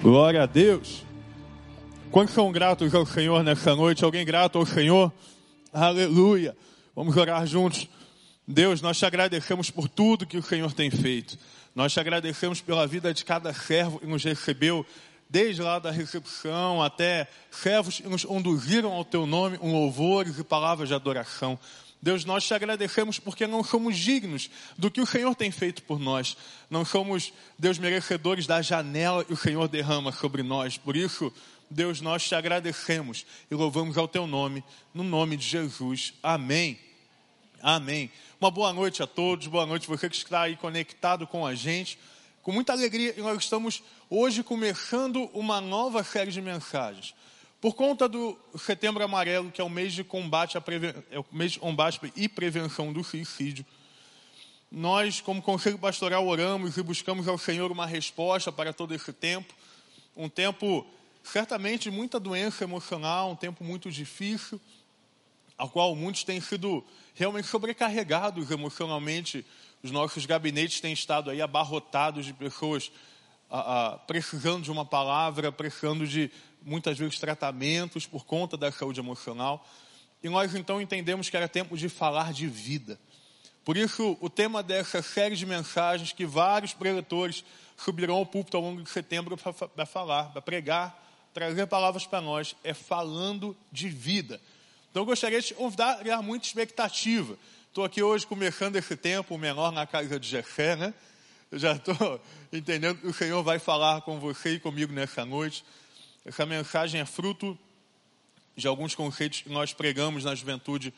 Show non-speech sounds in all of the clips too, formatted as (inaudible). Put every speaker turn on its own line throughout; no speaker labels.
Glória a Deus. Quantos são gratos ao Senhor nessa noite? Alguém grato ao Senhor? Aleluia. Vamos orar juntos. Deus, nós te agradecemos por tudo que o Senhor tem feito. Nós te agradecemos pela vida de cada servo que nos recebeu, desde lá da recepção até servos que nos conduziram ao teu nome, um louvores e palavras de adoração. Deus, nós te agradecemos porque não somos dignos do que o Senhor tem feito por nós. Não somos, Deus, merecedores da janela que o Senhor derrama sobre nós. Por isso, Deus, nós te agradecemos e louvamos ao teu nome, no nome de Jesus. Amém. Amém. Uma boa noite a todos, boa noite você que está aí conectado com a gente. Com muita alegria, nós estamos hoje começando uma nova série de mensagens. Por conta do Setembro Amarelo, que é o mês de combate, a preven... é o mês de combate e prevenção do suicídio, nós, como Conselho Pastoral, oramos e buscamos ao Senhor uma resposta para todo esse tempo. Um tempo, certamente, de muita doença emocional, um tempo muito difícil, ao qual muitos têm sido realmente sobrecarregados emocionalmente. Os nossos gabinetes têm estado aí abarrotados de pessoas a, a, precisando de uma palavra, precisando de muitas vezes tratamentos por conta da saúde emocional. E nós então entendemos que era tempo de falar de vida. Por isso, o tema dessa série de mensagens que vários preletores subirão ao púlpito ao longo de setembro para falar, para pregar, trazer palavras para nós, é falando de vida. Então, eu gostaria de convidar, criar muita expectativa. Estou aqui hoje começando esse tempo menor na casa de Jefé, né? Eu já estou (laughs) entendendo que o Senhor vai falar com você e comigo nessa noite. Essa mensagem é fruto de alguns conceitos que nós pregamos na juventude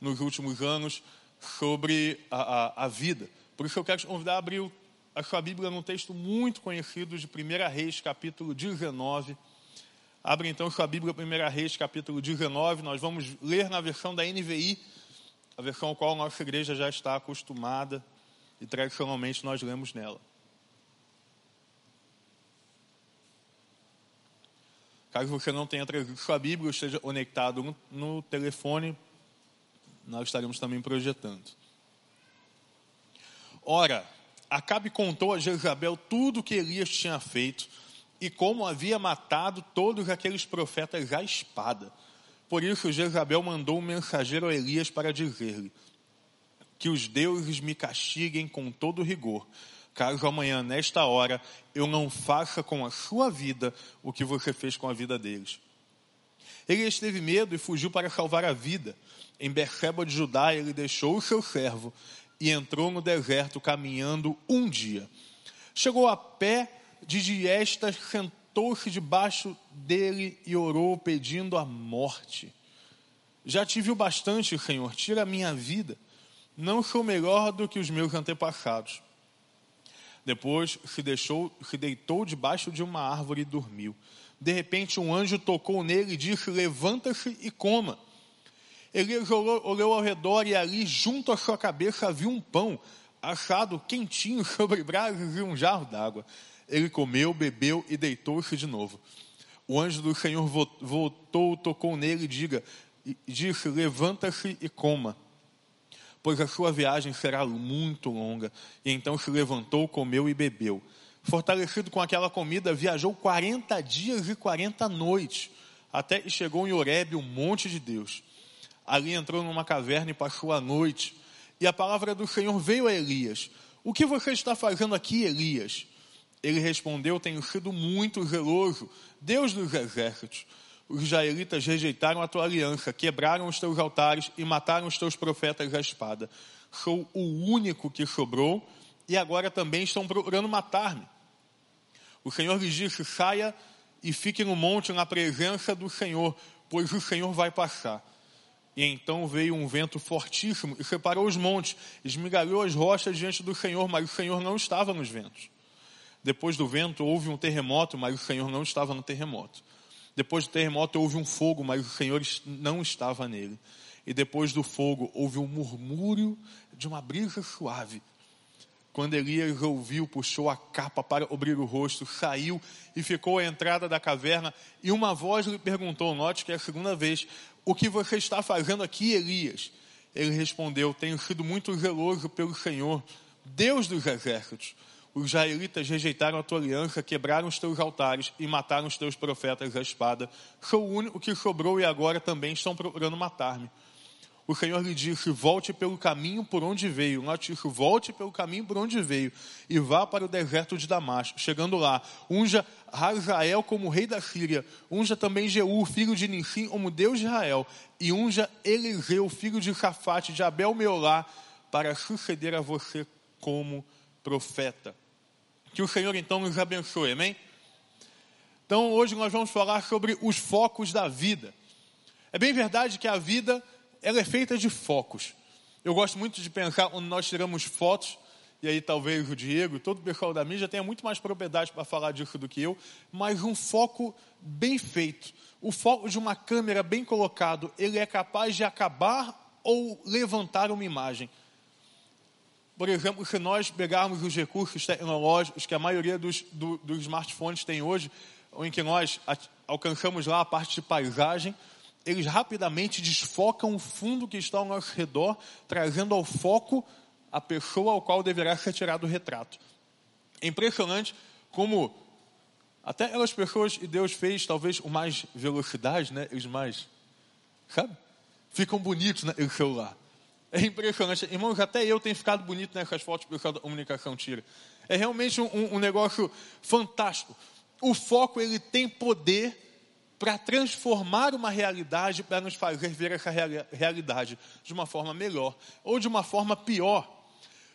nos últimos anos sobre a, a, a vida. Por isso eu quero te convidar a abrir a sua Bíblia num texto muito conhecido de 1 Reis, capítulo 19. Abre então sua Bíblia, 1 Reis, capítulo 19. Nós vamos ler na versão da NVI, a versão a qual a nossa igreja já está acostumada e tradicionalmente nós lemos nela. Caso você não tenha trazido sua Bíblia ou esteja conectado no, no telefone, nós estaremos também projetando. Ora, Acabe contou a Jezabel tudo o que Elias tinha feito e como havia matado todos aqueles profetas à espada. Por isso Jezabel mandou um mensageiro a Elias para dizer-lhe que os deuses me castiguem com todo rigor, caso amanhã, nesta hora, eu não faça com a sua vida o que você fez com a vida deles. Elias teve medo e fugiu para salvar a vida. Em Berseba de Judá, ele deixou o seu servo e entrou no deserto caminhando um dia. Chegou a pé de Diesta, sentou-se debaixo dele e orou pedindo a morte. Já tive o bastante, Senhor, tira a minha vida. Não sou melhor do que os meus antepassados. Depois se deixou, se deitou debaixo de uma árvore e dormiu. De repente um anjo tocou nele e disse: Levanta-se e coma. Ele olhou ao redor e ali, junto à sua cabeça, havia um pão assado quentinho (laughs) sobre brasas e um jarro d'água. Ele comeu, bebeu e deitou-se de novo. O anjo do Senhor voltou, tocou nele e diga, disse: Levanta-se e coma pois a sua viagem será muito longa. E então se levantou, comeu e bebeu. Fortalecido com aquela comida, viajou 40 dias e 40 noites, até que chegou em Horebe, o monte de Deus. Ali entrou numa caverna e passou a noite. E a palavra do Senhor veio a Elias. O que você está fazendo aqui, Elias? Ele respondeu: Tenho sido muito zeloso, Deus dos exércitos os israelitas rejeitaram a tua aliança, quebraram os teus altares e mataram os teus profetas à espada. Sou o único que sobrou e agora também estão procurando matar-me. O Senhor lhes disse: saia e fique no monte na presença do Senhor, pois o Senhor vai passar. E então veio um vento fortíssimo e separou os montes, esmigalhou as rochas diante do Senhor, mas o Senhor não estava nos ventos. Depois do vento houve um terremoto, mas o Senhor não estava no terremoto. Depois do terremoto houve um fogo, mas o Senhor não estava nele. E depois do fogo houve um murmúrio de uma brisa suave. Quando Elias ouviu, puxou a capa para cobrir o rosto, saiu e ficou à entrada da caverna. E uma voz lhe perguntou: Note que é a segunda vez, o que você está fazendo aqui, Elias? Ele respondeu: Tenho sido muito zeloso pelo Senhor, Deus dos exércitos os israelitas rejeitaram a tua aliança, quebraram os teus altares e mataram os teus profetas à espada. Sou o único que sobrou e agora também estão procurando matar-me o Senhor lhe disse: Volte pelo caminho por onde veio. Note isso: volte pelo caminho por onde veio e vá para o deserto de Damasco. Chegando lá, unja Hazael como rei da Síria, unja também Jeú, filho de Nissim, como Deus de Israel, e unja Eliseu, filho de Safate, de Abel Meolá, para suceder a você como profeta. Que o Senhor então nos abençoe, amém? Então hoje nós vamos falar sobre os focos da vida. É bem verdade que a vida ela é feita de focos. Eu gosto muito de pensar quando nós tiramos fotos, e aí talvez o Diego, todo o pessoal da mídia tenha muito mais propriedade para falar disso do que eu, mas um foco bem feito. O foco de uma câmera bem colocado, ele é capaz de acabar ou levantar uma imagem. Por exemplo, se nós pegarmos os recursos tecnológicos que a maioria dos, do, dos smartphones tem hoje, em que nós alcançamos lá a parte de paisagem, eles rapidamente desfocam o fundo que está ao nosso redor, trazendo ao foco a pessoa ao qual deverá ser tirado o retrato. É impressionante como até aquelas pessoas e Deus fez talvez o mais velocidade, né? Os mais, sabe? Ficam bonitos naquele né, celular. É impressionante. Irmãos, até eu tenho ficado bonito nessas fotos que da comunicação tira. É realmente um, um negócio fantástico. O foco, ele tem poder para transformar uma realidade, para nos fazer ver essa realidade de uma forma melhor ou de uma forma pior.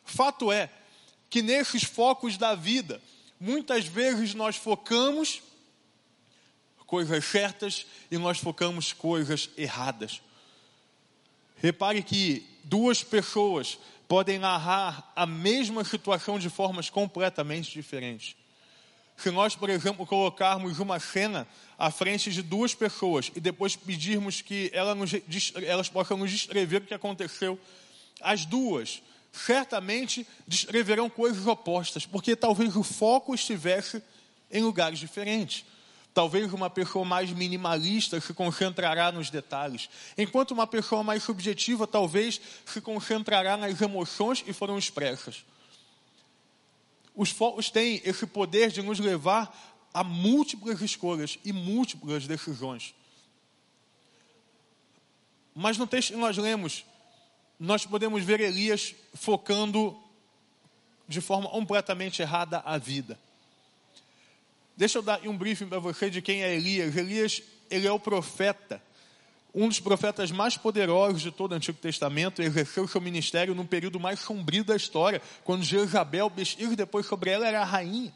Fato é que nesses focos da vida, muitas vezes nós focamos coisas certas e nós focamos coisas erradas. Repare que duas pessoas podem narrar a mesma situação de formas completamente diferentes. Se nós, por exemplo, colocarmos uma cena à frente de duas pessoas e depois pedirmos que elas, nos, elas possam nos descrever o que aconteceu, as duas certamente descreverão coisas opostas, porque talvez o foco estivesse em lugares diferentes. Talvez uma pessoa mais minimalista se concentrará nos detalhes, enquanto uma pessoa mais subjetiva talvez se concentrará nas emoções que foram expressas. Os focos têm esse poder de nos levar a múltiplas escolhas e múltiplas decisões. Mas no texto que nós lemos, nós podemos ver Elias focando de forma completamente errada a vida. Deixa eu dar um briefing para você de quem é Elias. Elias, ele é o profeta um dos profetas mais poderosos de todo o Antigo Testamento, exerceu seu ministério no período mais sombrio da história, quando Jezabel, Bestir, depois sobre ela, era a rainha.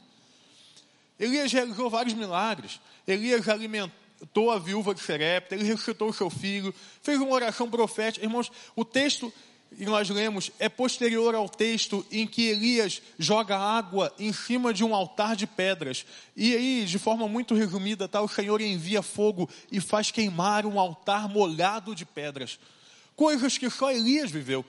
Elias realizou vários milagres. Elias alimentou a viúva de Serepta, ele ressuscitou seu filho, fez uma oração profética. Irmãos, o texto e nós lemos é posterior ao texto em que Elias joga água em cima de um altar de pedras. E aí, de forma muito resumida, tá, o Senhor envia fogo e faz queimar um altar molhado de pedras. Coisas que só Elias viveu.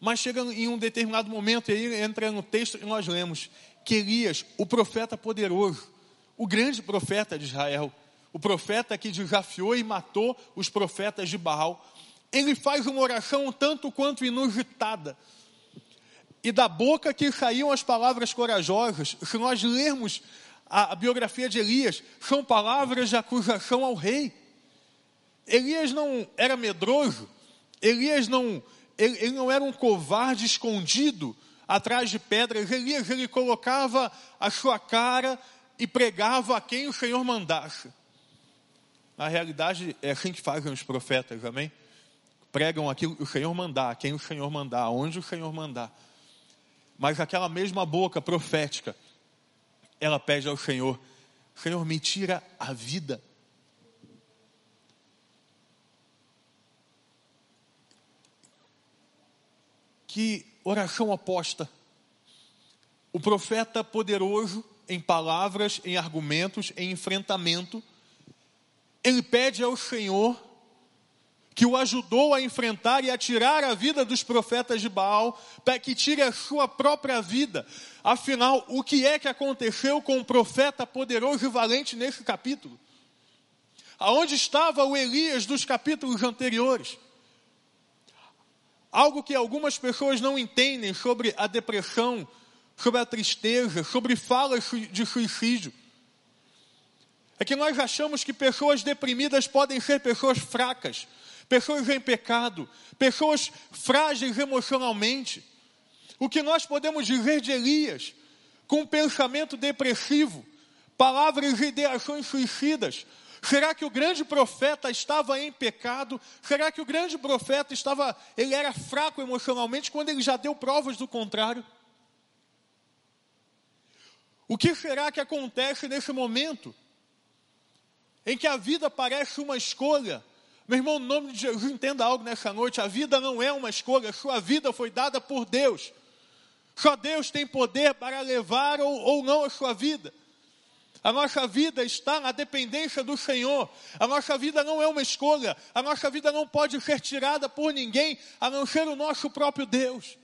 Mas chega em um determinado momento, e aí entra no texto e nós lemos, que Elias, o profeta poderoso, o grande profeta de Israel, o profeta que desafiou e matou os profetas de Baal, ele faz uma oração tanto quanto inusitada. E da boca que saíam as palavras corajosas, se nós lermos a, a biografia de Elias, são palavras de acusação ao rei. Elias não era medroso, Elias não, ele, ele não era um covarde escondido atrás de pedras. Elias ele colocava a sua cara e pregava a quem o Senhor mandasse. Na realidade, é assim que fazem os profetas, amém? Pregam aquilo que o Senhor mandar, quem o Senhor mandar, onde o Senhor mandar. Mas aquela mesma boca profética, ela pede ao Senhor: Senhor, me tira a vida. Que oração oposta. O profeta poderoso em palavras, em argumentos, em enfrentamento, ele pede ao Senhor que o ajudou a enfrentar e a tirar a vida dos profetas de Baal, para que tire a sua própria vida. Afinal, o que é que aconteceu com o profeta poderoso e valente nesse capítulo? Aonde estava o Elias dos capítulos anteriores? Algo que algumas pessoas não entendem sobre a depressão, sobre a tristeza, sobre falas de suicídio. É que nós achamos que pessoas deprimidas podem ser pessoas fracas, pessoas em pecado, pessoas frágeis emocionalmente. O que nós podemos dizer de Elias, com pensamento depressivo, palavras e ideações suicidas, Será que o grande profeta estava em pecado? Será que o grande profeta estava, ele era fraco emocionalmente quando ele já deu provas do contrário? O que será que acontece nesse momento em que a vida parece uma escolha? Meu irmão, no nome de Jesus, entenda algo nessa noite: a vida não é uma escolha, sua vida foi dada por Deus. Só Deus tem poder para levar ou, ou não a sua vida. A nossa vida está na dependência do Senhor. A nossa vida não é uma escolha. A nossa vida não pode ser tirada por ninguém a não ser o nosso próprio Deus.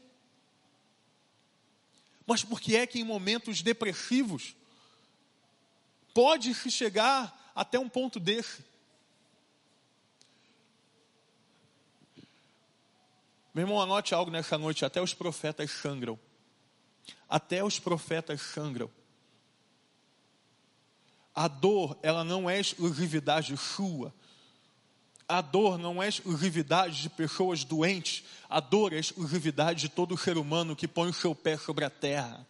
Mas por que é que em momentos depressivos pode se chegar até um ponto desse? Meu irmão, anote algo nessa noite: até os profetas sangram. Até os profetas sangram. A dor, ela não é exclusividade sua. A dor não é exclusividade de pessoas doentes. A dor é exclusividade de todo ser humano que põe o seu pé sobre a terra.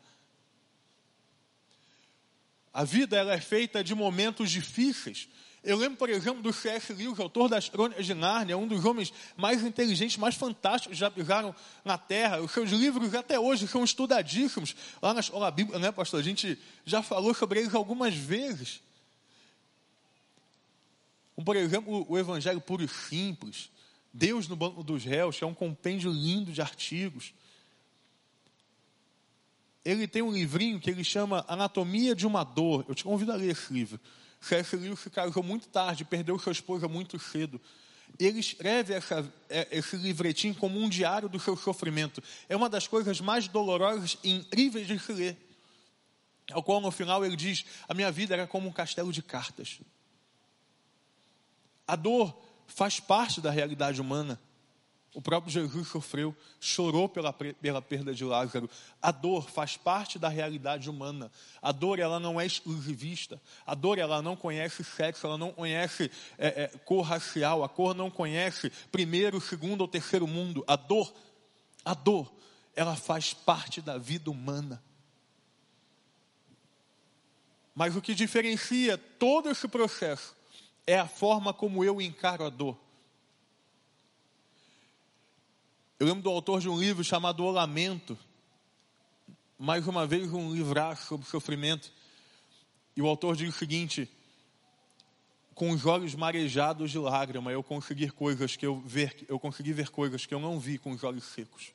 A vida ela é feita de momentos difíceis. Eu lembro, por exemplo, do C.S. Lewis, autor das Crônicas de Nárnia, um dos homens mais inteligentes, mais fantásticos que já pisaram na Terra. Os seus livros até hoje são estudadíssimos. Lá na Escola Bíblica, né, pastor? A gente já falou sobre eles algumas vezes. Por exemplo, o Evangelho Puro e Simples, Deus no Banco dos Réus, que é um compêndio lindo de artigos. Ele tem um livrinho que ele chama Anatomia de uma Dor. Eu te convido a ler esse livro. C.S. Lewis se casou muito tarde, perdeu sua esposa muito cedo. Ele escreve essa, é, esse livretinho como um diário do seu sofrimento. É uma das coisas mais dolorosas e incríveis de se ler. Ao qual no final ele diz: A minha vida era como um castelo de cartas. A dor faz parte da realidade humana. O próprio Jesus sofreu, chorou pela, pela perda de Lázaro. A dor faz parte da realidade humana. A dor, ela não é exclusivista. A dor, ela não conhece sexo, ela não conhece é, é, cor racial. A cor não conhece primeiro, segundo ou terceiro mundo. A dor, a dor, ela faz parte da vida humana. Mas o que diferencia todo esse processo é a forma como eu encaro a dor. Eu lembro do autor de um livro chamado O Lamento, mais uma vez um livraço sobre sofrimento, e o autor diz o seguinte: com os olhos marejados de lágrima, eu consegui coisas que eu ver, eu consegui ver coisas que eu não vi com os olhos secos.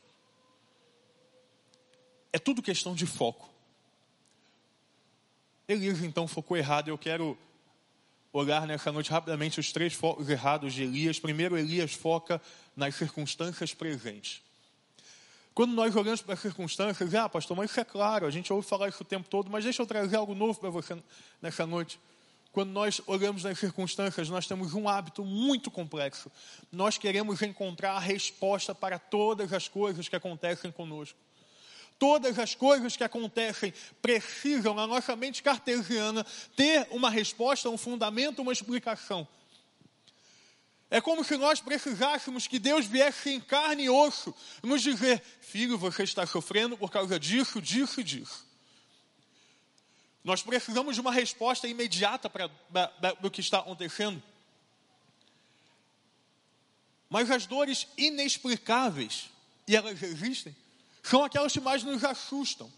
É tudo questão de foco. Elias então focou errado. Eu quero olhar nessa noite rapidamente os três focos errados de Elias. Primeiro, Elias foca nas circunstâncias presentes. Quando nós olhamos para as circunstâncias, ah, pastor, mas isso é claro, a gente ouve falar isso o tempo todo, mas deixa eu trazer algo novo para você nessa noite. Quando nós olhamos nas circunstâncias, nós temos um hábito muito complexo. Nós queremos encontrar a resposta para todas as coisas que acontecem conosco. Todas as coisas que acontecem precisam, na nossa mente cartesiana, ter uma resposta, um fundamento, uma explicação. É como se nós precisássemos que Deus viesse em carne e osso nos dizer: Filho, você está sofrendo por causa disso, disso e disso. Nós precisamos de uma resposta imediata para o que está acontecendo. Mas as dores inexplicáveis, e elas existem, são aquelas que mais nos assustam.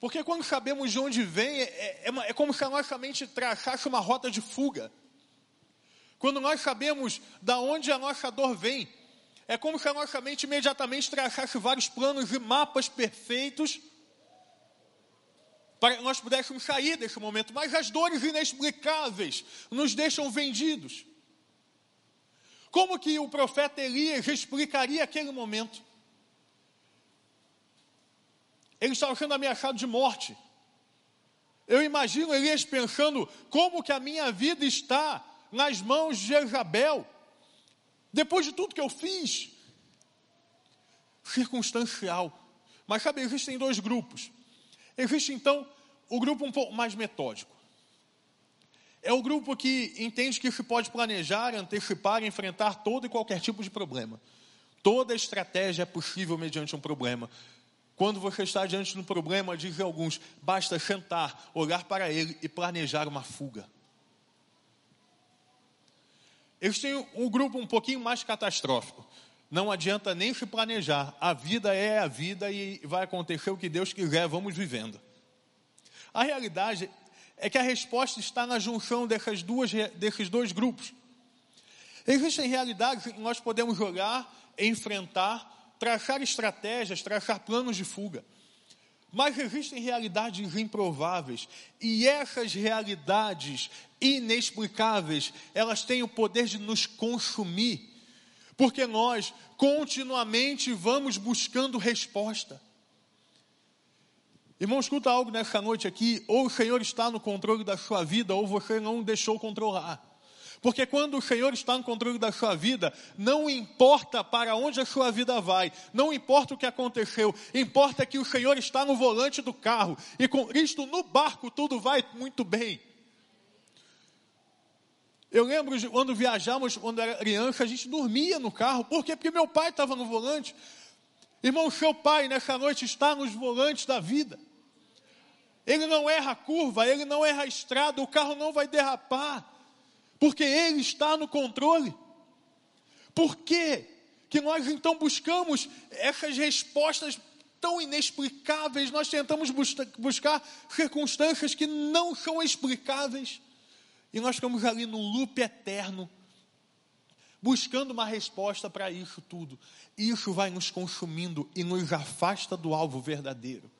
Porque quando sabemos de onde vem, é, é, é como se a nossa mente traçasse uma rota de fuga. Quando nós sabemos da onde a nossa dor vem, é como se a nossa mente imediatamente traçasse vários planos e mapas perfeitos para que nós pudéssemos sair desse momento. Mas as dores inexplicáveis nos deixam vendidos. Como que o profeta Elias explicaria aquele momento? Ele estava sendo ameaçado de morte. Eu imagino Elias pensando: como que a minha vida está nas mãos de Jezabel? Depois de tudo que eu fiz, circunstancial. Mas sabe, existem dois grupos. Existe então o grupo um pouco mais metódico. É o grupo que entende que se pode planejar, antecipar, enfrentar todo e qualquer tipo de problema. Toda estratégia é possível mediante um problema. Quando você está diante de um problema, dizem alguns, basta sentar, olhar para ele e planejar uma fuga. Eles têm um grupo um pouquinho mais catastrófico. Não adianta nem se planejar. A vida é a vida e vai acontecer o que Deus quiser, vamos vivendo. A realidade é que a resposta está na junção dessas duas, desses dois grupos. Existem realidades que nós podemos olhar, enfrentar, traçar estratégias, traçar planos de fuga. Mas existem realidades improváveis, e essas realidades inexplicáveis, elas têm o poder de nos consumir, porque nós continuamente vamos buscando resposta. Irmão, escuta algo nessa noite aqui, ou o Senhor está no controle da sua vida, ou você não deixou controlar. Porque quando o Senhor está no controle da sua vida, não importa para onde a sua vida vai, não importa o que aconteceu, importa que o Senhor está no volante do carro, e com Cristo no barco tudo vai muito bem. Eu lembro de quando viajamos, quando era criança, a gente dormia no carro, por quê? Porque meu pai estava no volante. Irmão, seu pai nessa noite está nos volantes da vida. Ele não erra a curva, ele não erra a estrada, o carro não vai derrapar, porque ele está no controle. Por quê? que nós então buscamos essas respostas tão inexplicáveis, nós tentamos buscar circunstâncias que não são explicáveis, e nós ficamos ali no loop eterno, buscando uma resposta para isso tudo. Isso vai nos consumindo e nos afasta do alvo verdadeiro.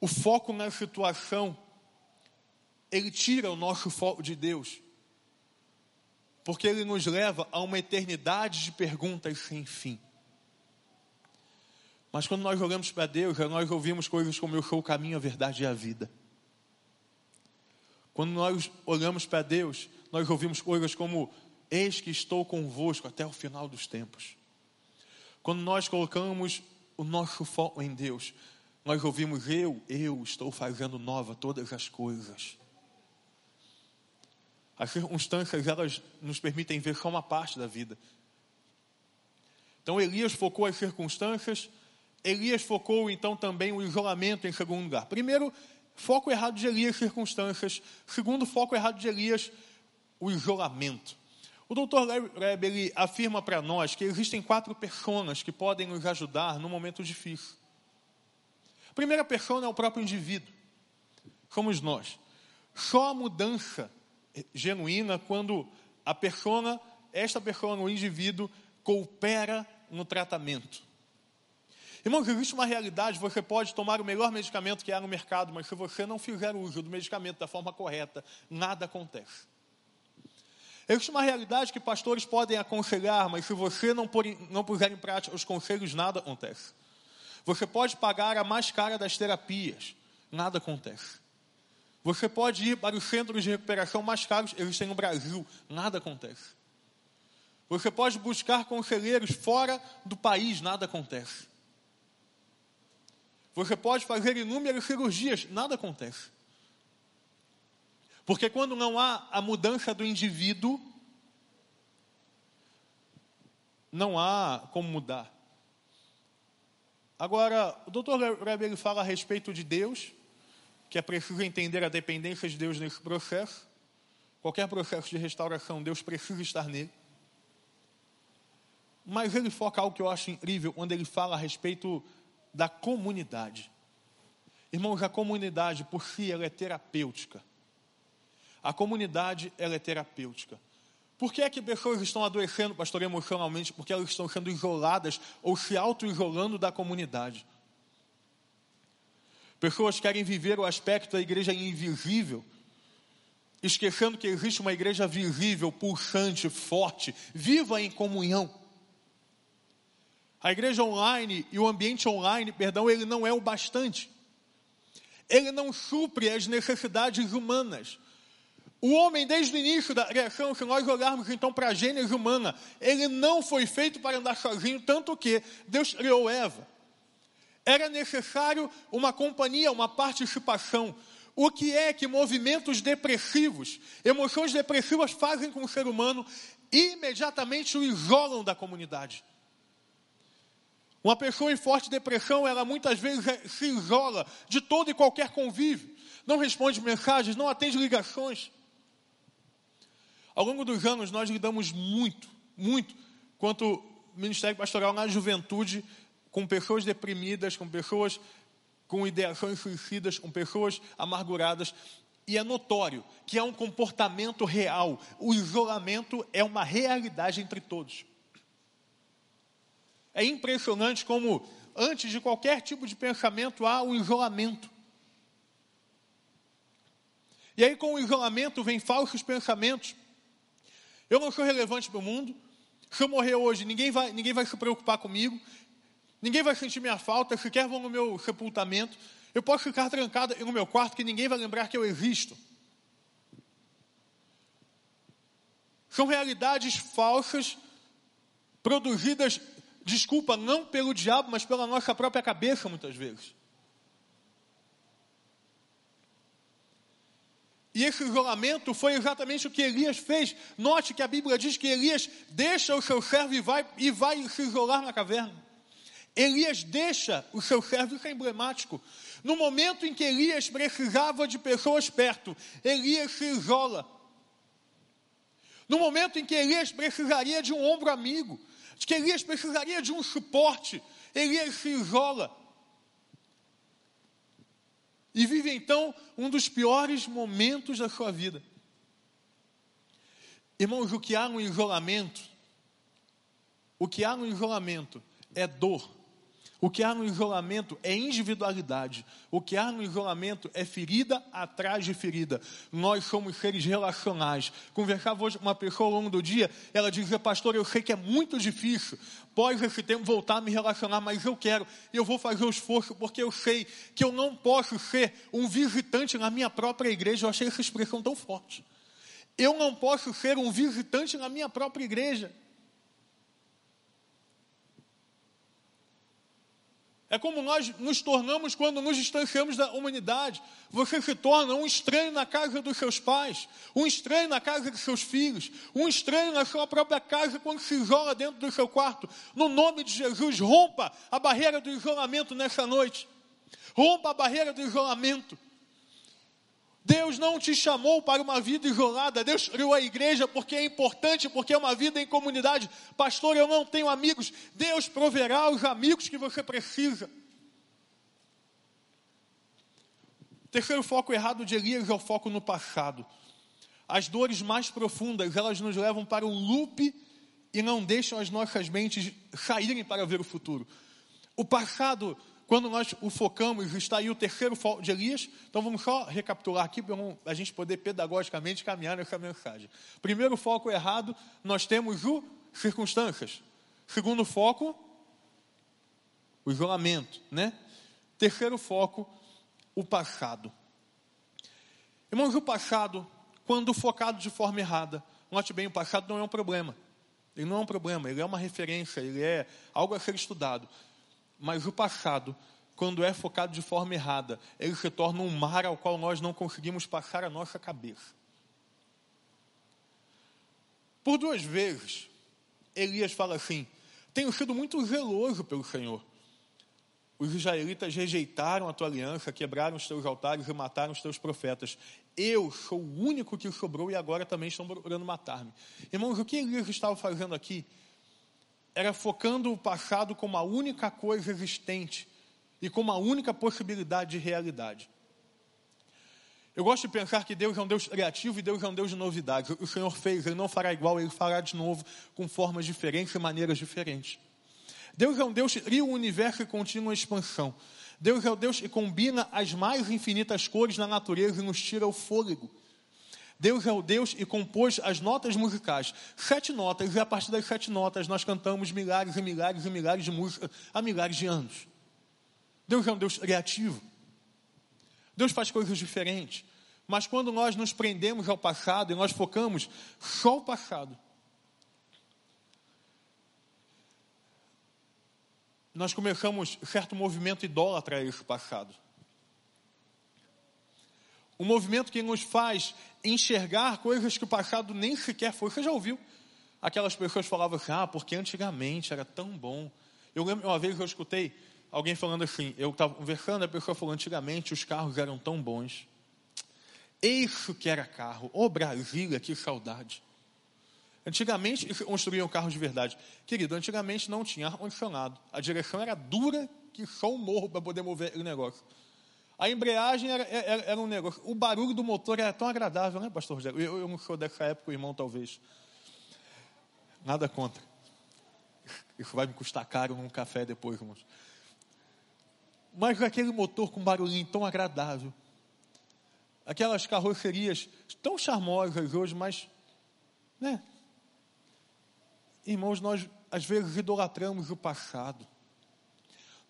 O foco na situação, ele tira o nosso foco de Deus, porque ele nos leva a uma eternidade de perguntas sem fim. Mas quando nós olhamos para Deus, nós ouvimos coisas como Eu sou o caminho, a verdade e a vida. Quando nós olhamos para Deus, nós ouvimos coisas como Eis que estou convosco até o final dos tempos. Quando nós colocamos o nosso foco em Deus, nós ouvimos: Eu, eu estou fazendo nova todas as coisas. As circunstâncias, elas nos permitem ver só uma parte da vida. Então Elias focou as circunstâncias, Elias focou então também o isolamento em segundo lugar. Primeiro, foco errado de Elias, circunstâncias. Segundo, foco errado de Elias, o isolamento. O doutor Leb, ele afirma para nós que existem quatro pessoas que podem nos ajudar no momento difícil. A primeira pessoa é o próprio indivíduo. Somos nós. Só a mudança genuína quando a pessoa, esta pessoa, o indivíduo, coopera no tratamento. Irmãos, existe uma realidade, você pode tomar o melhor medicamento que há no mercado, mas se você não fizer uso do medicamento da forma correta, nada acontece. Existe uma realidade que pastores podem aconselhar, mas se você não, por, não puser em prática os conselhos, nada acontece. Você pode pagar a mais cara das terapias, nada acontece. Você pode ir para os centros de recuperação mais caros, eles têm no Brasil, nada acontece. Você pode buscar conselheiros fora do país, nada acontece. Você pode fazer inúmeras cirurgias, nada acontece. Porque quando não há a mudança do indivíduo, não há como mudar. Agora, o doutor ele fala a respeito de Deus, que é preciso entender a dependência de Deus nesse processo. Qualquer processo de restauração, Deus precisa estar nele. Mas ele foca algo que eu acho incrível quando ele fala a respeito da comunidade. Irmãos, a comunidade por si ela é terapêutica. A comunidade ela é terapêutica. Por que é que pessoas estão adoecendo, pastor, emocionalmente? Porque elas estão sendo isoladas ou se auto-isolando da comunidade. Pessoas querem viver o aspecto da igreja invisível, esquecendo que existe uma igreja visível, pulsante, forte, viva em comunhão. A igreja online e o ambiente online, perdão, ele não é o bastante. Ele não supre as necessidades humanas. O homem, desde o início da criação, se nós olharmos então para a gênese humana, ele não foi feito para andar sozinho, tanto que Deus criou Eva. Era necessário uma companhia, uma participação. O que é que movimentos depressivos, emoções depressivas fazem com o ser humano? Imediatamente o isolam da comunidade. Uma pessoa em forte depressão, ela muitas vezes se isola de todo e qualquer convívio, não responde mensagens, não atende ligações. Ao longo dos anos, nós lidamos muito, muito, quanto Ministério Pastoral na juventude, com pessoas deprimidas, com pessoas com ideações suicidas, com pessoas amarguradas. E é notório que é um comportamento real. O isolamento é uma realidade entre todos. É impressionante como, antes de qualquer tipo de pensamento, há um isolamento. E aí, com o isolamento, vem falsos pensamentos. Eu não sou relevante para o mundo. Se eu morrer hoje, ninguém vai, ninguém vai se preocupar comigo. Ninguém vai sentir minha falta. Sequer vão no meu sepultamento. Eu posso ficar trancado no meu quarto que ninguém vai lembrar que eu existo. São realidades falsas, produzidas, desculpa, não pelo diabo, mas pela nossa própria cabeça, muitas vezes. E esse isolamento foi exatamente o que Elias fez. Note que a Bíblia diz que Elias deixa o seu servo e vai, e vai se isolar na caverna. Elias deixa o seu servo, isso é emblemático. No momento em que Elias precisava de pessoas perto, Elias se isola. No momento em que Elias precisaria de um ombro amigo, de que Elias precisaria de um suporte, Elias se isola. E vive então um dos piores momentos da sua vida. Irmãos, o que há no isolamento, o que há no isolamento é dor, o que há no isolamento é individualidade. O que há no isolamento é ferida atrás de ferida. Nós somos seres relacionais. Conversava hoje com uma pessoa ao longo do dia, ela dizia, pastor, eu sei que é muito difícil, pós esse tempo, voltar a me relacionar, mas eu quero, eu vou fazer o esforço, porque eu sei que eu não posso ser um visitante na minha própria igreja. Eu achei essa expressão tão forte. Eu não posso ser um visitante na minha própria igreja. É como nós nos tornamos quando nos distanciamos da humanidade. Você se torna um estranho na casa dos seus pais, um estranho na casa dos seus filhos, um estranho na sua própria casa quando se isola dentro do seu quarto. No nome de Jesus, rompa a barreira do isolamento nessa noite. Rompa a barreira do isolamento. Deus não te chamou para uma vida isolada. Deus criou a igreja porque é importante, porque é uma vida em comunidade. Pastor, eu não tenho amigos. Deus proverá os amigos que você precisa. Terceiro foco errado de Elias é o foco no passado. As dores mais profundas, elas nos levam para um loop e não deixam as nossas mentes saírem para ver o futuro. O passado quando nós o focamos, está aí o terceiro foco de Elias. Então vamos só recapitular aqui para a gente poder pedagogicamente caminhar nessa mensagem. Primeiro foco errado, nós temos o circunstâncias. Segundo foco, o isolamento, né? Terceiro foco, o passado. Irmãos, o passado, quando focado de forma errada, note bem, o passado não é um problema. Ele não é um problema, ele é uma referência, ele é algo a ser estudado. Mas o passado, quando é focado de forma errada, ele se torna um mar ao qual nós não conseguimos passar a nossa cabeça. Por duas vezes, Elias fala assim: Tenho sido muito zeloso pelo Senhor. Os israelitas rejeitaram a tua aliança, quebraram os teus altares e mataram os teus profetas. Eu sou o único que sobrou e agora também estão procurando matar-me. Irmãos, o que Elias estava fazendo aqui? Era focando o passado como a única coisa existente e como a única possibilidade de realidade. Eu gosto de pensar que Deus é um Deus criativo e Deus é um Deus de novidades. O Senhor fez, Ele não fará igual, Ele fará de novo, com formas diferentes e maneiras diferentes. Deus é um Deus que cria um universo em contínua expansão. Deus é o Deus que combina as mais infinitas cores na natureza e nos tira o fôlego. Deus é o Deus e compôs as notas musicais. Sete notas, e a partir das sete notas nós cantamos milhares e milhares e milhares de músicas há milhares de anos. Deus é um Deus criativo. Deus faz coisas diferentes. Mas quando nós nos prendemos ao passado e nós focamos só o passado, nós começamos certo movimento idólatra a esse passado. Um movimento que nos faz enxergar coisas que o passado nem sequer foi. Você já ouviu? Aquelas pessoas falavam assim, ah, porque antigamente era tão bom. Eu lembro uma vez eu escutei alguém falando assim, eu estava conversando, a pessoa falou, antigamente os carros eram tão bons. Isso que era carro. Ô oh, Brasília, que saudade. Antigamente construíam carros de verdade. Querido, antigamente não tinha ar-condicionado. A direção era dura que só um morro para poder mover o negócio. A embreagem era, era, era, um negócio. O barulho do motor era tão agradável, né, pastor Rogério? Eu, eu não sou dessa época, o irmão talvez. Nada contra. Isso vai me custar caro num café depois, irmãos. Mas aquele motor com barulhinho tão agradável. Aquelas carrocerias tão charmosas hoje, mas, né? Irmãos, nós às vezes idolatramos o passado.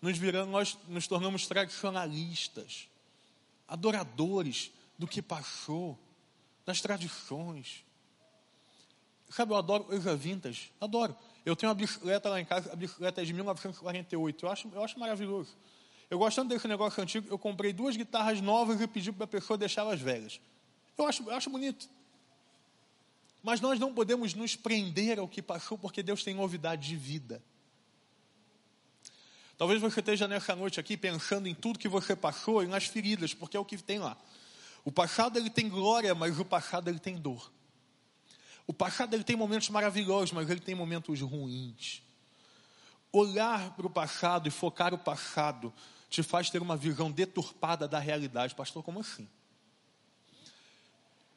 Nos viramos, nós nos tornamos tradicionalistas, adoradores do que passou, das tradições. Sabe, eu adoro coisa vintage, adoro. Eu tenho uma bicicleta lá em casa, a bicicleta é de 1948, eu acho, eu acho maravilhoso. Eu gostando desse negócio antigo, eu comprei duas guitarras novas e pedi para a pessoa deixar elas velhas. Eu acho, eu acho bonito. Mas nós não podemos nos prender ao que passou, porque Deus tem novidade de vida. Talvez você esteja nessa noite aqui pensando em tudo que você passou e nas feridas, porque é o que tem lá. O passado ele tem glória, mas o passado ele tem dor. O passado ele tem momentos maravilhosos, mas ele tem momentos ruins. Olhar para o passado e focar o passado te faz ter uma visão deturpada da realidade. Pastor, como assim?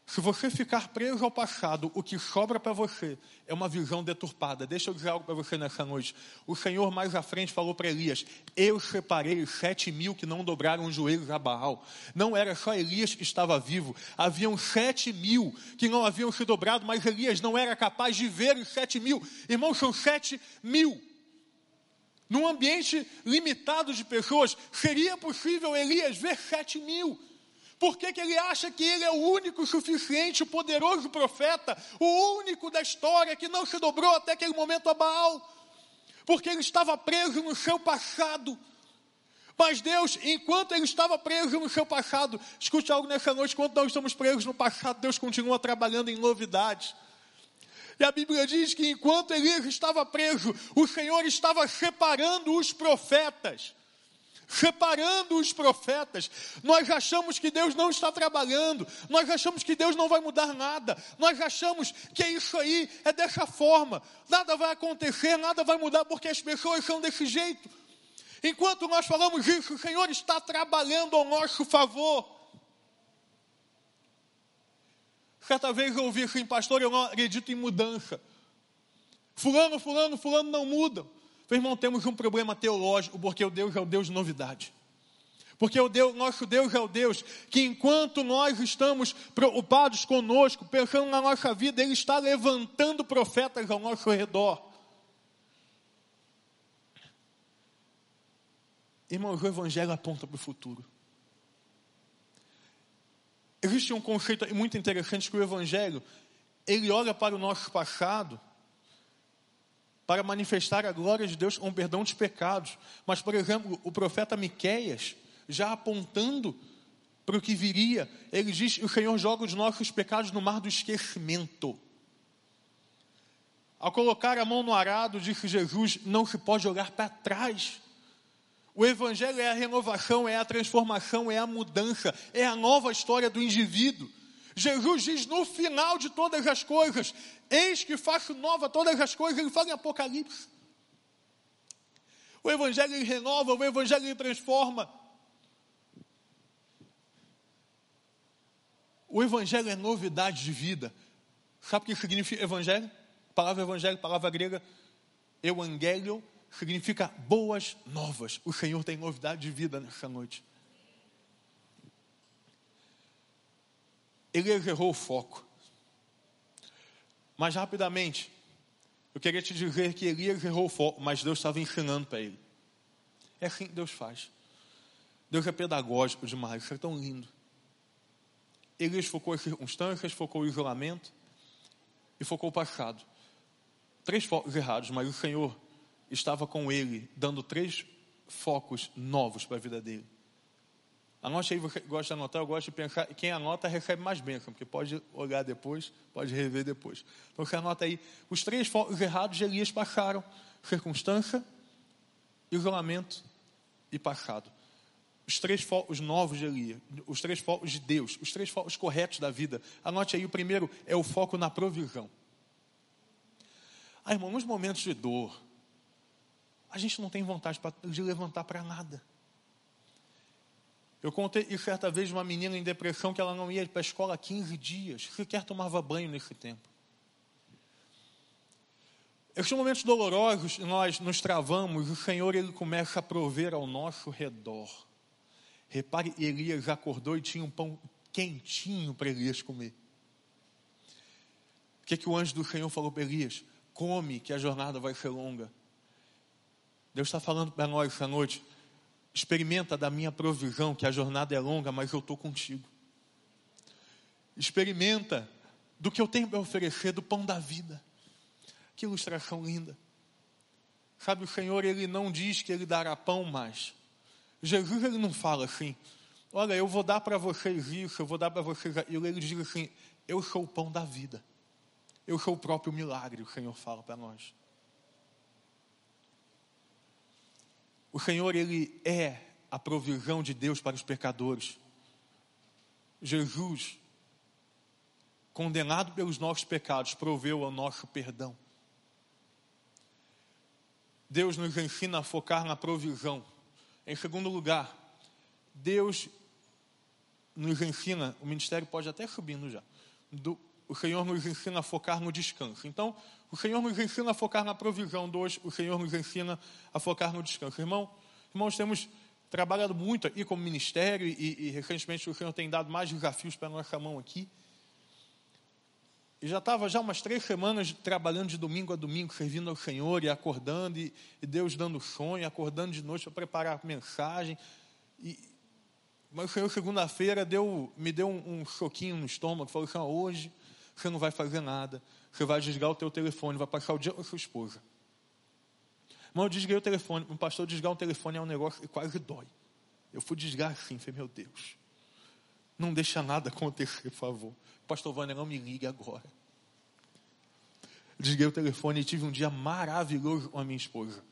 Se você ficar preso ao passado, o que sobra para você é uma visão deturpada. Deixa eu dizer algo para você nessa noite. O Senhor mais à frente falou para Elias: Eu separei sete mil que não dobraram os joelhos a Baal. Não era só Elias que estava vivo, haviam sete mil que não haviam se dobrado, mas Elias não era capaz de ver os sete mil. Irmãos, são sete mil. Num ambiente limitado de pessoas, seria possível Elias ver sete mil. Por que, que ele acha que ele é o único suficiente, poderoso profeta, o único da história que não se dobrou até aquele momento a Baal? Porque ele estava preso no seu passado. Mas Deus, enquanto ele estava preso no seu passado, escute algo nessa noite, quando nós estamos presos no passado, Deus continua trabalhando em novidades. E a Bíblia diz que enquanto Elias estava preso, o Senhor estava separando os profetas separando os profetas. Nós achamos que Deus não está trabalhando, nós achamos que Deus não vai mudar nada, nós achamos que é isso aí é dessa forma, nada vai acontecer, nada vai mudar porque as pessoas são desse jeito. Enquanto nós falamos isso, o Senhor está trabalhando ao nosso favor. Certa vez eu ouvi assim, pastor, eu não acredito em mudança. Fulano, fulano, fulano não mudam. Meu irmão, temos um problema teológico, porque o Deus é o Deus de novidade. Porque o Deus, nosso Deus é o Deus que, enquanto nós estamos preocupados conosco, pensando na nossa vida, Ele está levantando profetas ao nosso redor. Irmãos, o Evangelho aponta para o futuro. Existe um conceito muito interessante que o Evangelho, ele olha para o nosso passado para manifestar a glória de Deus com perdão de pecados. Mas, por exemplo, o profeta Miqueias, já apontando para o que viria, ele diz: O Senhor joga os nossos pecados no mar do esquecimento. Ao colocar a mão no arado, disse Jesus: Não se pode olhar para trás. O Evangelho é a renovação, é a transformação, é a mudança, é a nova história do indivíduo. Jesus diz no final de todas as coisas: Eis que faço nova todas as coisas. Ele fala em Apocalipse. O Evangelho renova, o Evangelho transforma. O Evangelho é novidade de vida. Sabe o que significa Evangelho? Palavra Evangelho, palavra grega, Evangelho, significa boas novas. O Senhor tem novidade de vida nessa noite. Ele errou o foco. Mas rapidamente, eu queria te dizer que Elias errou o foco, mas Deus estava ensinando para ele. É assim que Deus faz. Deus é pedagógico demais, isso é tão lindo. Elias focou as circunstâncias, focou o isolamento e focou o passado. Três focos errados, mas o Senhor estava com ele, dando três focos novos para a vida dele. Anote aí, você gosta de anotar, eu gosto de pensar, quem anota recebe mais bênção, porque pode olhar depois, pode rever depois. Então você anota aí, os três focos errados de Elias passaram, circunstância, isolamento e passado. Os três focos novos de Elias, os três focos de Deus, os três focos corretos da vida. Anote aí, o primeiro é o foco na provisão. Ah, irmão, nos momentos de dor, a gente não tem vontade de levantar para nada. Eu contei e certa vez uma menina em depressão que ela não ia para a escola há 15 dias, sequer tomava banho nesse tempo. Esses momentos dolorosos, nós nos travamos, o Senhor ele começa a prover ao nosso redor. Repare, Elias acordou e tinha um pão quentinho para Elias comer. O que, que o anjo do Senhor falou para Elias? Come, que a jornada vai ser longa. Deus está falando para nós essa noite. Experimenta da minha provisão, que a jornada é longa, mas eu estou contigo. Experimenta do que eu tenho para oferecer, do pão da vida. Que ilustração linda. Sabe, o Senhor, Ele não diz que Ele dará pão mais. Jesus, Ele não fala assim, olha, eu vou dar para vocês isso, eu vou dar para vocês aquilo. Ele diz assim, eu sou o pão da vida. Eu sou o próprio milagre, o Senhor fala para nós. O Senhor, Ele é a provisão de Deus para os pecadores. Jesus, condenado pelos nossos pecados, proveu o nosso perdão. Deus nos ensina a focar na provisão. Em segundo lugar, Deus nos ensina, o ministério pode até subindo já, do, o Senhor nos ensina a focar no descanso. Então, o Senhor nos ensina a focar na provisão. Dois, o Senhor nos ensina a focar no descanso. Irmão, irmãos, temos trabalhado muito aqui como ministério e, e recentemente o Senhor tem dado mais desafios para a nossa mão aqui. E já estava já umas três semanas trabalhando de domingo a domingo, servindo ao Senhor e acordando, e, e Deus dando sonho, acordando de noite para preparar a mensagem. E, mas o Senhor, segunda-feira, deu, me deu um, um choquinho no estômago, falou assim, hoje você não vai fazer nada, você vai desligar o teu telefone, vai passar o dia com a sua esposa. Mas eu desliguei o telefone, um pastor desligar o telefone é um negócio que quase dói. Eu fui desligar assim, falei, meu Deus, não deixa nada acontecer, por favor. Pastor Vânia, não me ligue agora. Desliguei o telefone e tive um dia maravilhoso com a minha esposa.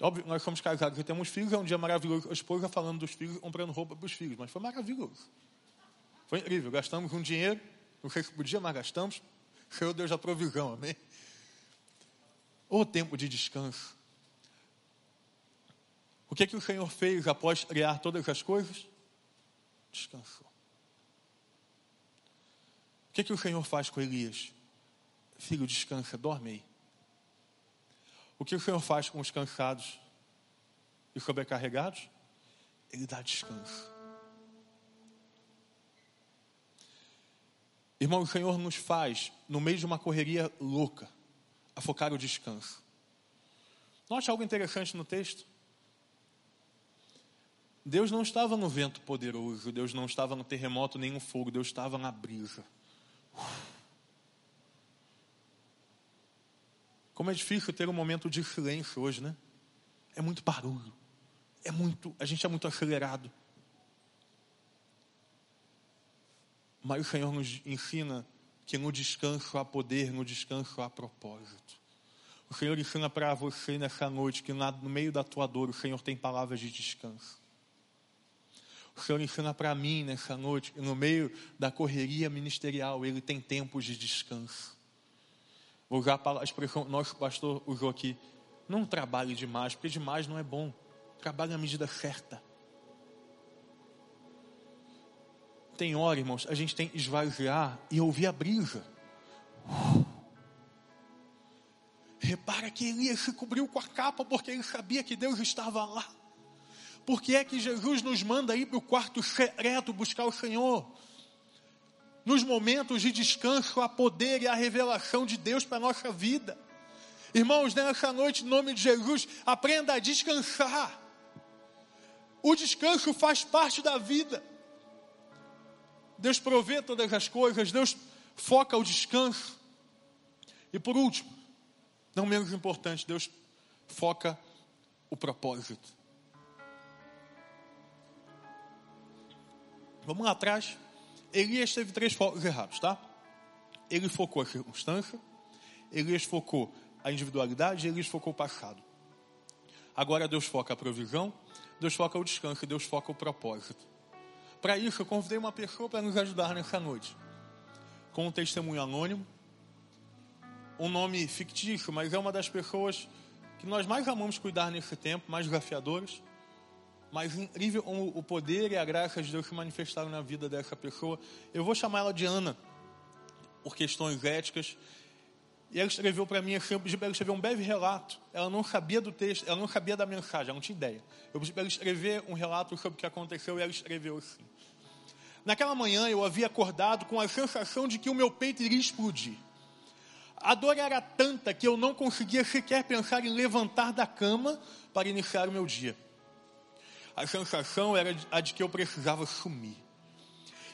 Óbvio, nós somos casados e temos filhos, é um dia maravilhoso. A esposa falando dos filhos, comprando roupa para os filhos, mas foi maravilhoso. Foi incrível. Gastamos um dinheiro, não sei se podia, mas gastamos. Senhor Deus da provisão, amém? O tempo de descanso. O que, que o Senhor fez após criar todas as coisas? Descansou. O que, que o Senhor faz com Elias? Filho, descansa, dorme aí. O que o Senhor faz com os cansados e sobrecarregados? Ele dá descanso. Irmão, o Senhor nos faz, no meio de uma correria louca, a focar o descanso. Note algo interessante no texto. Deus não estava no vento poderoso, Deus não estava no terremoto nem no fogo, Deus estava na brisa. Como é difícil ter um momento de silêncio hoje, né? É muito barulho. É muito, a gente é muito acelerado. Mas o Senhor nos ensina que no descanso há poder, no descanso há propósito. O Senhor ensina para você nessa noite que no meio da tua dor o Senhor tem palavras de descanso. O Senhor ensina para mim nessa noite que no meio da correria ministerial Ele tem tempos de descanso. Vou usar a expressão que nosso pastor usou aqui. Não trabalhe demais, porque demais não é bom. Trabalhe na medida certa. Tem hora, irmãos, a gente tem que esvaziar e ouvir a brisa. Repara que Elias se cobriu com a capa porque ele sabia que Deus estava lá. Por que é que Jesus nos manda ir para o quarto secreto buscar o Senhor? Nos momentos de descanso, há poder e a revelação de Deus para a nossa vida. Irmãos, nessa noite, em nome de Jesus, aprenda a descansar. O descanso faz parte da vida. Deus provê todas as coisas, Deus foca o descanso. E por último, não menos importante, Deus foca o propósito. Vamos lá atrás. Elias teve três focos errados, tá? Ele focou a circunstância, Elias focou a individualidade, Elias focou o passado. Agora Deus foca a provisão, Deus foca o descanso Deus foca o propósito. Para isso, eu convidei uma pessoa para nos ajudar nessa noite. Com um testemunho anônimo, um nome fictício, mas é uma das pessoas que nós mais amamos cuidar nesse tempo, mais desafiadoras. Mas incrível o poder e a graça de Deus se manifestaram na vida dessa pessoa. Eu vou chamar ela de Ana, por questões éticas. E ela escreveu para mim, eu pedi para ela escrever um breve relato. Ela não sabia do texto, ela não sabia da mensagem, ela não tinha ideia. Eu pedi para ela escrever um relato sobre o que aconteceu e ela escreveu assim. Naquela manhã eu havia acordado com a sensação de que o meu peito iria explodir. A dor era tanta que eu não conseguia sequer pensar em levantar da cama para iniciar o meu dia. A sensação era a de que eu precisava sumir.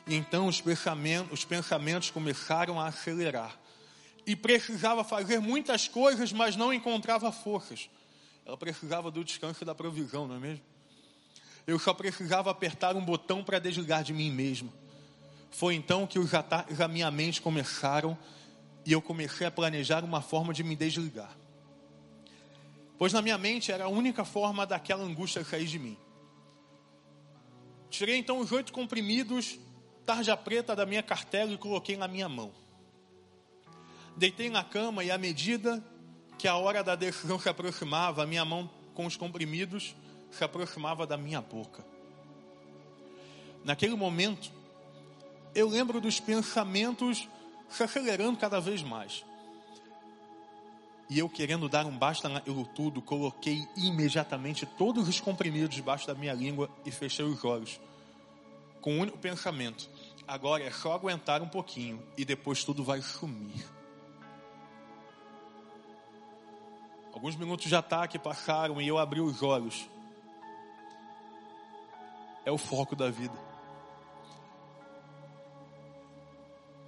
E então os pensamentos, os pensamentos começaram a acelerar e precisava fazer muitas coisas, mas não encontrava forças. Ela precisava do descanso e da provisão, não é mesmo? Eu só precisava apertar um botão para desligar de mim mesmo. Foi então que os ataques à minha mente começaram e eu comecei a planejar uma forma de me desligar. Pois na minha mente era a única forma daquela angústia sair de mim. Tirei então os oito comprimidos, tarja preta da minha cartela e coloquei na minha mão. Deitei na cama e à medida que a hora da decisão se aproximava, a minha mão com os comprimidos se aproximava da minha boca. Naquele momento, eu lembro dos pensamentos se acelerando cada vez mais. E eu, querendo dar um basta naquilo tudo, coloquei imediatamente todos os comprimidos debaixo da minha língua e fechei os olhos. Com o um único pensamento: agora é só aguentar um pouquinho e depois tudo vai sumir. Alguns minutos de ataque passaram e eu abri os olhos. É o foco da vida.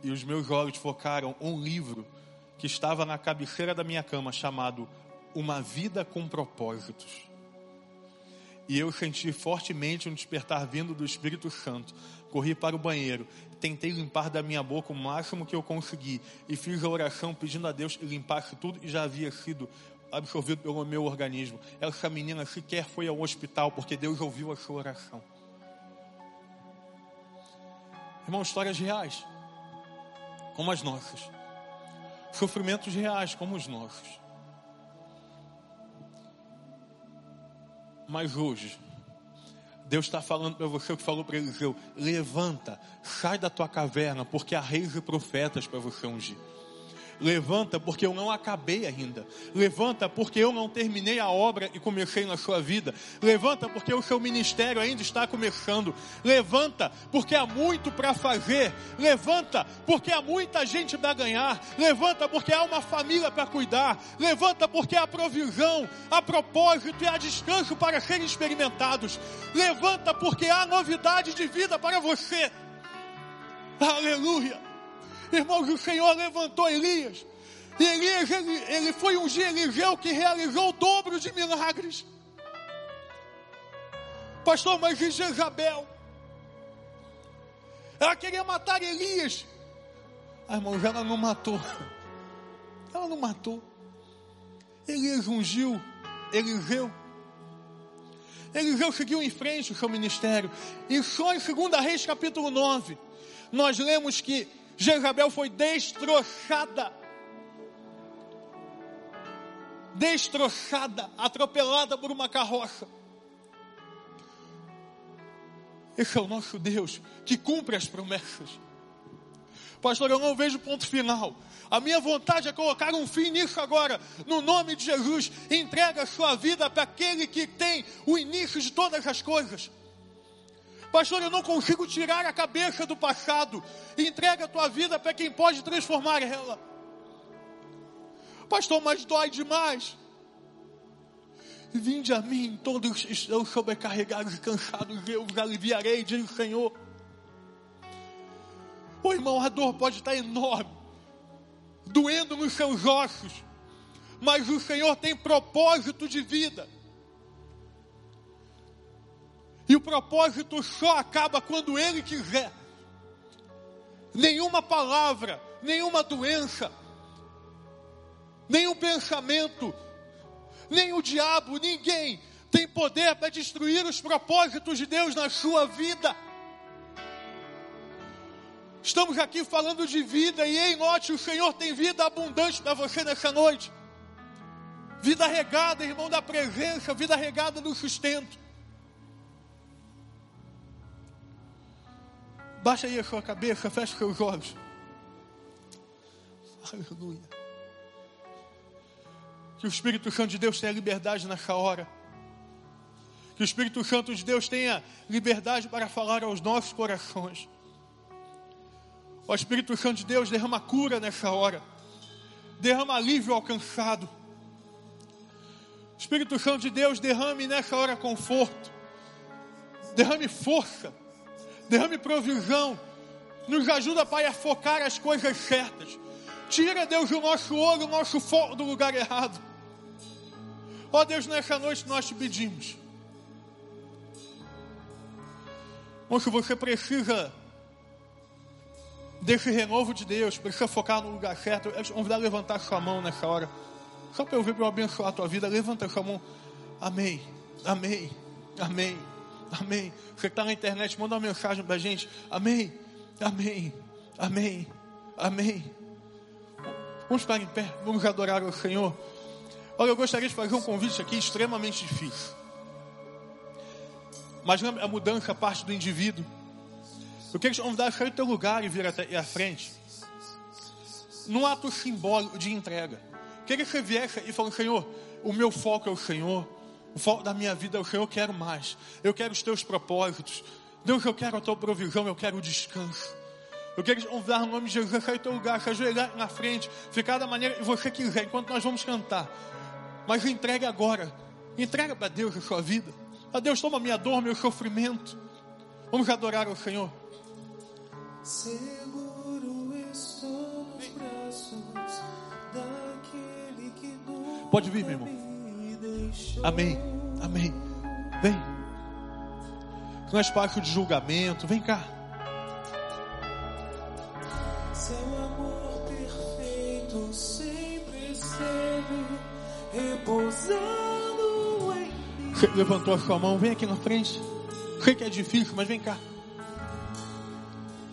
E os meus olhos focaram um livro que estava na cabeceira da minha cama chamado Uma Vida com Propósitos. E eu senti fortemente um despertar vindo do Espírito Santo. Corri para o banheiro, tentei limpar da minha boca o máximo que eu consegui e fiz a oração pedindo a Deus que limpasse tudo e já havia sido absorvido pelo meu organismo. Essa menina sequer foi ao hospital porque Deus ouviu a sua oração. Irmão, histórias reais, como as nossas. Sofrimentos reais, como os nossos. Mas hoje, Deus está falando para você que falou para Eliseu: levanta, sai da tua caverna, porque há reis e profetas para você ungir. Levanta, porque eu não acabei ainda. Levanta, porque eu não terminei a obra e comecei na sua vida. Levanta, porque o seu ministério ainda está começando. Levanta, porque há muito para fazer. Levanta, porque há muita gente para ganhar. Levanta, porque há uma família para cuidar. Levanta, porque há provisão, há propósito e há descanso para serem experimentados. Levanta, porque há novidade de vida para você. Aleluia. Irmãos, o Senhor levantou Elias. E Elias, ele, ele foi ungir Eliseu que realizou o dobro de milagres. Pastor, mas e Jezabel? Ela queria matar Elias. Ah, irmãos, ela não matou. Ela não matou. Elias ungiu Eliseu. Eliseu seguiu em frente o seu ministério. E só em 2 Reis capítulo 9, nós lemos que Jezabel foi destroçada. Destroçada, atropelada por uma carroça. Esse é o nosso Deus que cumpre as promessas. Pastor, eu não vejo ponto final. A minha vontade é colocar um fim nisso agora. No nome de Jesus, entrega a sua vida para aquele que tem o início de todas as coisas. Pastor, eu não consigo tirar a cabeça do passado. Entrega a tua vida para quem pode transformar ela. Pastor, mas dói demais. Vinde a mim, todos estão sobrecarregados e cansados, eu os aliviarei, diz o Senhor. Ô irmão, a dor pode estar enorme, doendo nos seus ossos, mas o Senhor tem propósito de vida. E o propósito só acaba quando Ele quiser. Nenhuma palavra, nenhuma doença, nenhum pensamento, nem o diabo, ninguém tem poder para destruir os propósitos de Deus na sua vida. Estamos aqui falando de vida e em note o Senhor tem vida abundante para você nessa noite. Vida regada, irmão da presença, vida regada do sustento. Baixa aí a sua cabeça, fecha seus olhos. Aleluia. Que o Espírito Santo de Deus tenha liberdade nessa hora. Que o Espírito Santo de Deus tenha liberdade para falar aos nossos corações. O Espírito Santo de Deus derrama cura nessa hora. Derrama alívio alcançado. Espírito Santo de Deus derrame nessa hora conforto. Derrame força derrame provisão, nos ajuda, Pai, a focar as coisas certas. Tira, Deus, o nosso olho, o nosso foco do lugar errado. Ó oh, Deus, nessa noite nós te pedimos. Moço, você precisa desse renovo de Deus, precisa focar no lugar certo. Eu convidar a levantar sua mão nessa hora. Só para eu ver, para eu abençoar a tua vida. Levanta sua mão. Amém. Amém. Amém. Amém. Você está na internet, manda uma mensagem para a gente. Amém. Amém. Amém. Amém. Vamos ficar em pé, vamos adorar o Senhor. Olha, eu gostaria de fazer um convite aqui extremamente difícil. Mas a mudança parte do indivíduo. Eu quero te convidar a sair do teu lugar e vir até a frente. Num ato simbólico de entrega. Queria que você viesse e falasse, Senhor, o meu foco é o Senhor. O foco da minha vida é o Senhor, eu quero mais. Eu quero os teus propósitos. Deus, eu quero a tua provisão, eu quero o descanso. Eu quero convidar no nome de Jesus sair do teu lugar, se ajoelhar na frente, ficar da maneira que você quiser, enquanto nós vamos cantar. Mas entregue agora. Entrega para Deus a sua vida. A Deus, toma minha dor, meu sofrimento. Vamos adorar o Senhor. Seguro estou nos braços daquele que Pode vir, meu irmão. Amém. Amém. Vem. Não é espaço de julgamento. Vem cá. Seu amor perfeito sempre esteve repousando em mim. Você levantou a sua mão. Vem aqui na frente. Sei que é difícil, mas vem cá.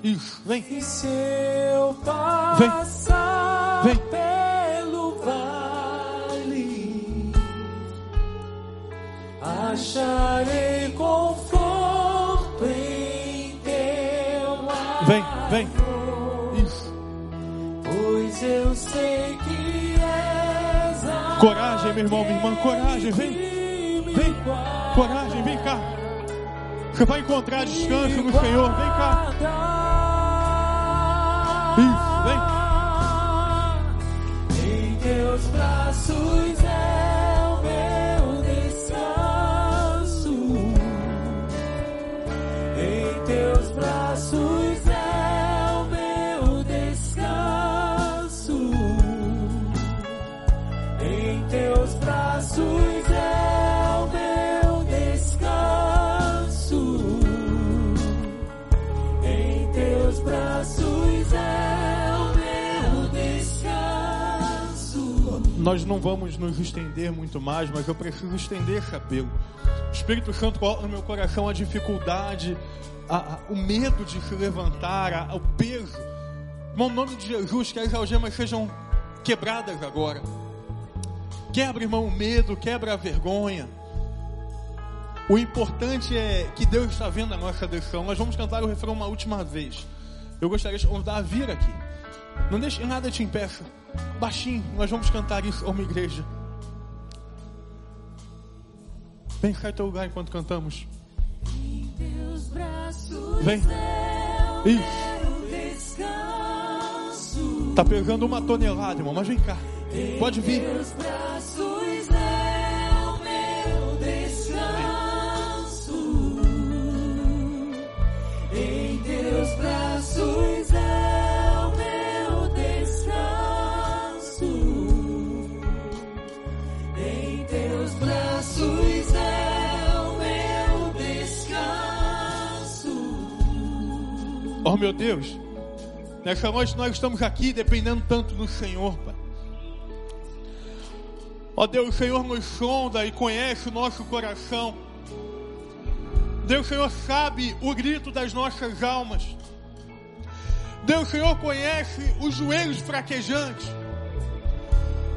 Isso, vem. Vem. Vem. Acharei conforto em teu amor. Vem, vem. Isso. Pois eu sei que és a Coragem, meu irmão, minha irmã, coragem, vem. Vem. Coragem, vem cá. Você vai encontrar descanso no Senhor, vem cá. Nós não vamos nos estender muito mais, mas eu preciso estender apelo. O Espírito Santo coloca no meu coração a dificuldade, a, a, o medo de se levantar, a, o peso. Irmão, no nome de Jesus, que as algemas sejam quebradas agora. Quebra, irmão, o medo, quebra a vergonha. O importante é que Deus está vendo a nossa decisão. Nós vamos cantar o refrão uma última vez. Eu gostaria de convidar a vir aqui. Não deixe nada te impeça. Baixinho, nós vamos cantar isso uma igreja. Vem cá teu lugar enquanto cantamos. Vem. Isso. Tá pegando uma tonelada, irmão, mas vem cá. Pode vir. Em teus braços Oh meu Deus, nessa noite nós estamos aqui dependendo tanto do Senhor, Pai. Ó oh Deus, o Senhor nos sonda e conhece o nosso coração. Deus, Senhor sabe o grito das nossas almas. Deus, Senhor conhece os joelhos fraquejantes.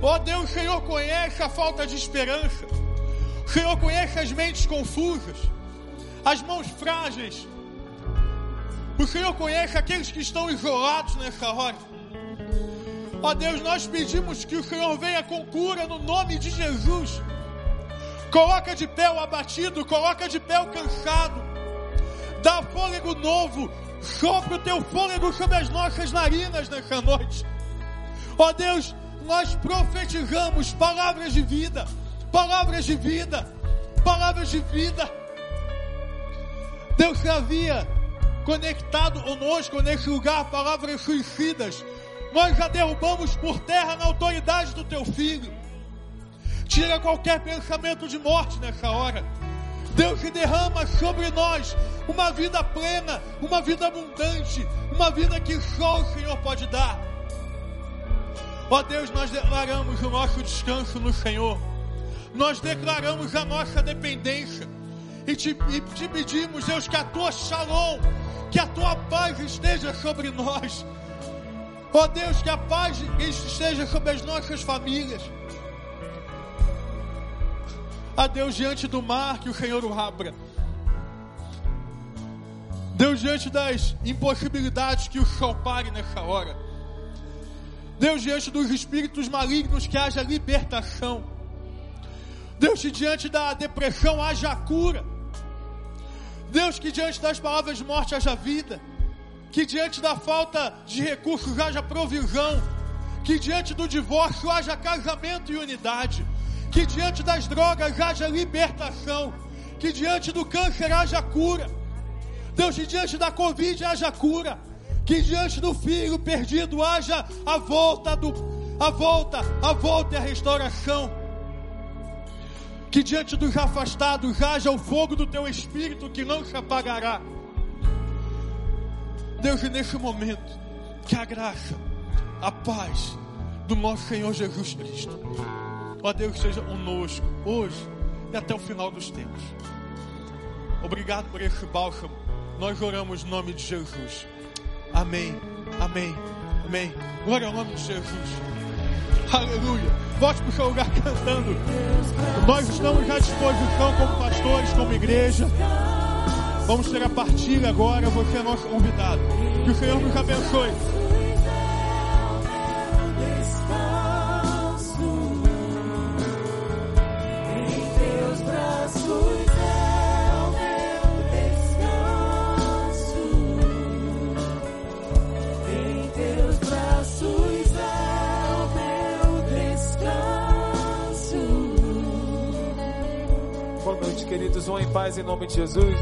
Ó oh Deus, o Senhor conhece a falta de esperança. Senhor conhece as mentes confusas, as mãos frágeis. O Senhor conhece aqueles que estão isolados nessa hora. Ó Deus, nós pedimos que o Senhor venha com cura no nome de Jesus. Coloca de pé o abatido, coloca de pé o cansado. Dá fôlego novo, sopra o teu fôlego sobre as nossas narinas nessa noite. Ó Deus, nós profetizamos palavras de vida, palavras de vida, palavras de vida. Deus havia conectado conosco nesse lugar palavras suicidas. Nós já derrubamos por terra na autoridade do teu filho. Tira qualquer pensamento de morte nessa hora. Deus que derrama sobre nós uma vida plena, uma vida abundante, uma vida que só o Senhor pode dar. Ó Deus, nós declaramos o nosso descanso no Senhor. Nós declaramos a nossa dependência. E te, e te pedimos, Deus, que a tua shalom, que a tua paz esteja sobre nós. Ó Deus, que a paz esteja sobre as nossas famílias. A Deus diante do mar que o Senhor o abra. Deus diante das impossibilidades que o sol pare nessa hora. Deus, diante dos espíritos malignos, que haja libertação. Deus, diante da depressão haja cura. Deus, que diante das palavras de morte haja vida. Que diante da falta de recursos haja provisão. Que diante do divórcio haja casamento e unidade. Que diante das drogas haja libertação. Que diante do câncer haja cura. Deus, que diante da Covid haja cura que diante do filho perdido haja a volta do a volta, a volta e a restauração. Que diante dos afastados haja o fogo do teu espírito que não se apagará. Deus, nesse momento, que a graça, a paz do nosso Senhor Jesus Cristo, ó Deus, seja conosco hoje e até o final dos tempos. Obrigado por esse bálsamo. Nós oramos no nome de Jesus. Amém. Amém. Amém. Glória ao nome de Jesus. Aleluia. Volte para o seu lugar cantando. Nós estamos à disposição como pastores, como igreja. Vamos ter a partilha agora. Você é nosso convidado. Que o Senhor nos abençoe.
Queridos, vão em paz em nome de Jesus.